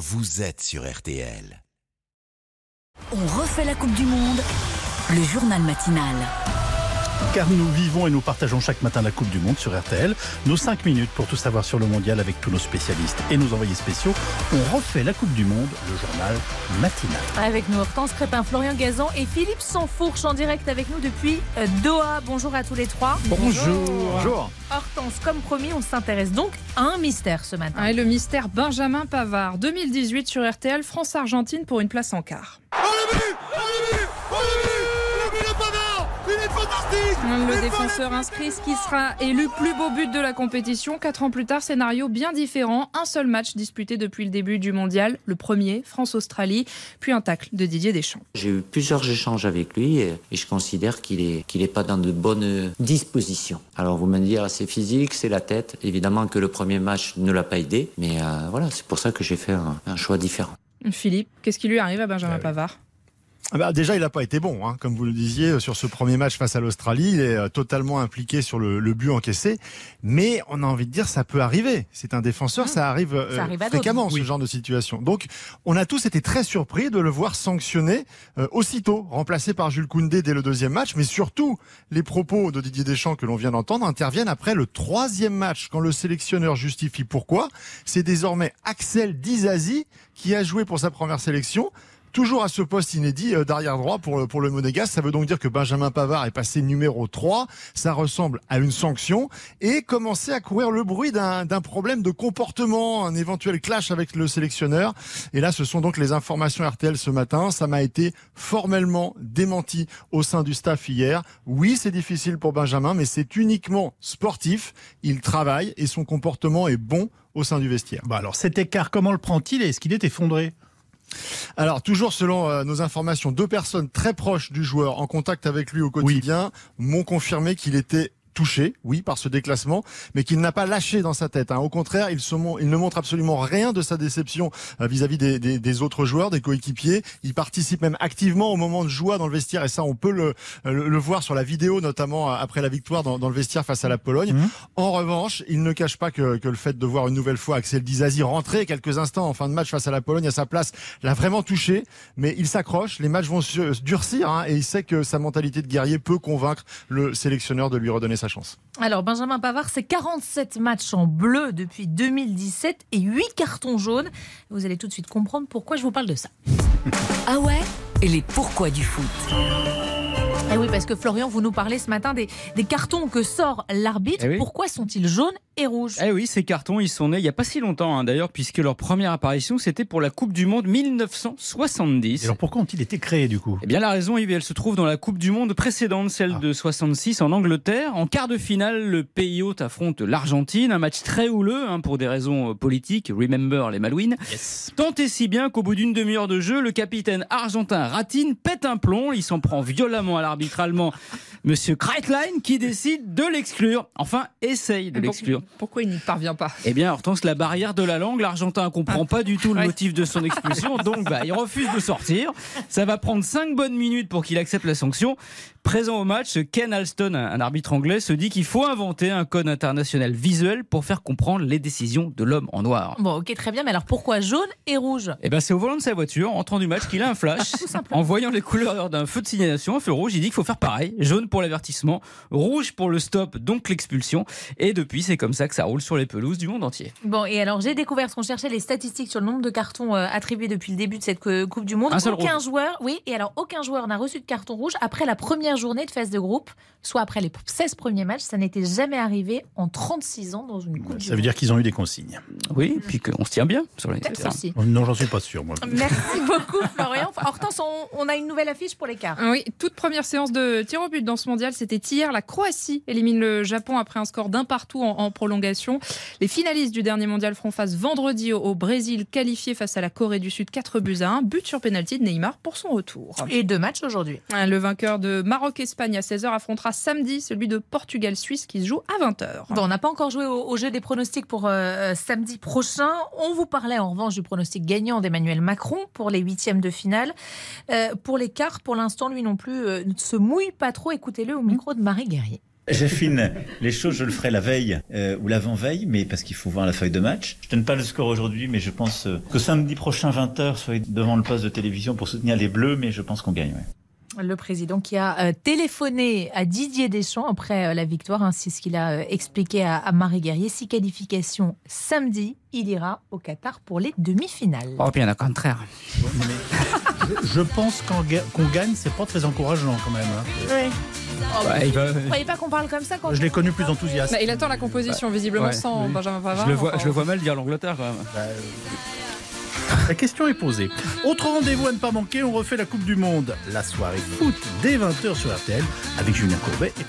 vous êtes sur RTL. On refait la Coupe du Monde, le journal matinal car nous vivons et nous partageons chaque matin la Coupe du Monde sur RTL. Nos 5 minutes pour tout savoir sur le mondial avec tous nos spécialistes et nos envoyés spéciaux. On refait la Coupe du Monde, le journal matinal. Avec nous Hortense Crépin, Florian Gazan et Philippe Sansfourche en direct avec nous depuis euh, Doha. Bonjour à tous les trois. Bonjour. Bonjour. Hortense, comme promis, on s'intéresse donc à un mystère ce matin. Ah, le mystère Benjamin Pavard, 2018 sur RTL, France-Argentine pour une place en quart. Le défenseur inscrit ce qui sera élu plus beau but de la compétition. Quatre ans plus tard, scénario bien différent. Un seul match disputé depuis le début du mondial. Le premier, France-Australie, puis un tacle de Didier Deschamps. J'ai eu plusieurs échanges avec lui et, je considère qu'il est, qu'il est pas dans de bonnes dispositions. Alors vous me dire, c'est physique, c'est la tête. Évidemment que le premier match ne l'a pas aidé, mais euh, voilà, c'est pour ça que j'ai fait un, choix différent. Philippe, qu'est-ce qui lui arrive à Benjamin ah Pavard? Bah, déjà, il n'a pas été bon, hein, comme vous le disiez, euh, sur ce premier match face à l'Australie. Il est euh, totalement impliqué sur le, but encaissé. Mais on a envie de dire, ça peut arriver. C'est un défenseur, mmh. ça arrive, euh, fréquemment, ce genre de situation. Donc, on a tous été très surpris de le voir sanctionné aussitôt, remplacé par Jules Koundé dès le deuxième match. Mais surtout, les propos de Didier Deschamps que l'on vient d'entendre interviennent après le troisième match, quand le sélectionneur justifie pourquoi. C'est désormais Axel Dizazi qui a joué pour sa première sélection toujours à ce poste inédit euh, d'arrière droit pour, pour le Monégasque. Ça veut donc dire que Benjamin Pavard est passé numéro 3. Ça ressemble à une sanction et commencer à courir le bruit d'un problème de comportement, un éventuel clash avec le sélectionneur. Et là, ce sont donc les informations RTL ce matin. Ça m'a été formellement démenti au sein du staff hier. Oui, c'est difficile pour Benjamin, mais c'est uniquement sportif. Il travaille et son comportement est bon au sein du vestiaire. Bah alors cet écart, comment le prend-il et est-ce qu'il est effondré? Alors, toujours selon euh, nos informations, deux personnes très proches du joueur en contact avec lui au quotidien m'ont confirmé qu'il était touché, oui, par ce déclassement, mais qu'il n'a pas lâché dans sa tête. Hein. Au contraire, il, se, il, ne montre absolument rien de sa déception euh, vis-à-vis des, des, des, autres joueurs, des coéquipiers. Il participe même activement au moment de joie dans le vestiaire, et ça, on peut le, le, voir sur la vidéo, notamment euh, après la victoire dans, dans le vestiaire face à la Pologne. Mmh. En revanche, il ne cache pas que, que, le fait de voir une nouvelle fois Axel Dizazi rentrer quelques instants en fin de match face à la Pologne à sa place l'a vraiment touché, mais il s'accroche. Les matchs vont se durcir, hein, et il sait que sa mentalité de guerrier peut convaincre le sélectionneur de lui redonner sa chance. Alors, Benjamin Pavard, c'est 47 matchs en bleu depuis 2017 et 8 cartons jaunes. Vous allez tout de suite comprendre pourquoi je vous parle de ça. ah ouais? Et les pourquoi du foot? Eh oui, parce que Florian, vous nous parlez ce matin des, cartons que sort l'arbitre. Eh pourquoi sont-ils jaunes et rouges Eh oui, ces cartons, ils sont nés il n'y a pas si longtemps hein, d'ailleurs, puisque leur première apparition, c'était pour la Coupe du Monde 1970. Et alors pourquoi ont-ils été créés du coup? Eh bien la raison, Yves, elle se trouve dans la Coupe du Monde précédente, celle ah. de 66 en Angleterre. En quart de finale, le pays hôte affronte l'Argentine, un match très houleux hein, pour des raisons euh, politiques, remember les Malouines. Tant et si bien qu'au bout d'une demi-heure de jeu, le capitaine argentin Ratine pète un plomb, il s'en prend violemment à l'arbitre arbitralement Monsieur Kreitlein qui décide de l'exclure. Enfin, essaye de l'exclure. Pourquoi il n'y parvient pas? Eh bien, Hortense, la barrière de la langue, l'Argentin ne comprend pas du tout le motif de son expulsion, donc bah, il refuse de sortir. Ça va prendre 5 bonnes minutes pour qu'il accepte la sanction. Présent au match, Ken Alston, un arbitre anglais, se dit qu'il faut inventer un code international visuel pour faire comprendre les décisions de l'homme en noir. Bon, ok, très bien, mais alors pourquoi jaune et rouge? Eh bien, c'est au volant de sa voiture, en entrant du match, qu'il a un flash. en voyant les couleurs d'un feu de signalisation, un feu rouge, il dit qu'il faut faire pareil. Jaune pour l'avertissement, rouge pour le stop, donc l'expulsion. Et depuis, c'est comme ça que ça roule sur les pelouses du monde entier. Bon, et alors j'ai découvert, ce qu'on cherchait les statistiques sur le nombre de cartons euh, attribués depuis le début de cette euh, Coupe du Monde. aucun joueur, oui, et alors aucun joueur n'a reçu de carton rouge après la première journée de phase de groupe, soit après les 16 premiers matchs. Ça n'était jamais arrivé en 36 ans dans une Coupe Ça veut dire qu'ils ont eu des consignes. Oui, puis qu'on se tient bien sur les Merci. Non, j'en suis pas sûr, moi. Merci beaucoup, Florian. Hortense, on, a une nouvelle affiche pour l'écart. Oui, toute première séance de tir au but dans ce mondial, c'était hier. La Croatie élimine le Japon après un score d'un partout en, prolongation. Les finalistes du dernier mondial feront face vendredi au, Brésil, qualifié face à la Corée du Sud, 4 buts à 1. But sur pénalty de Neymar pour son retour. Et deux matchs aujourd'hui. Le vainqueur de Maroc-Espagne à 16h affrontera samedi celui de Portugal-Suisse qui se joue à 20h. Bon, on n'a pas encore joué au, jeu des pronostics pour euh, euh, samedi prochain. On vous parlait en revanche du pronostic gagnant d'Emmanuel Macron pour les huitièmes de finale. Euh, pour les quarts, pour l'instant, lui non plus ne se mouille pas trop. Écoutez-le au micro de Marie Guerrier. J'affine les choses, je le ferai la veille euh, ou l'avant-veille, mais parce qu'il faut voir la feuille de match. Je donne pas le score aujourd'hui, mais je pense euh, que samedi prochain 20h, soyez devant le poste de télévision pour soutenir les Bleus, mais je pense qu'on gagne. Le président qui a euh, téléphoné à Didier Deschamps après la victoire, hein, c'est ce qu'il a expliqué à, Marie Guerrier. Si qualification samedi, il ira au Qatar pour les demi-finales. Oh, bien au contraire. je pense qu'on gagne, c'est pas très encourageant quand même. Hein. Oui. Oh, Vous ne croyez pas qu'on parle comme ça quand Je l'ai connu plus enthousiaste. il attend la composition, visiblement, sans Benjamin Pavard. Je le vois, je le vois mal dire l'Angleterre quand même. La question est posée. Autre rendez-vous à ne pas manquer, on refait la Coupe du Monde. La soirée foot dès 20h sur RTL avec Julien Courbet et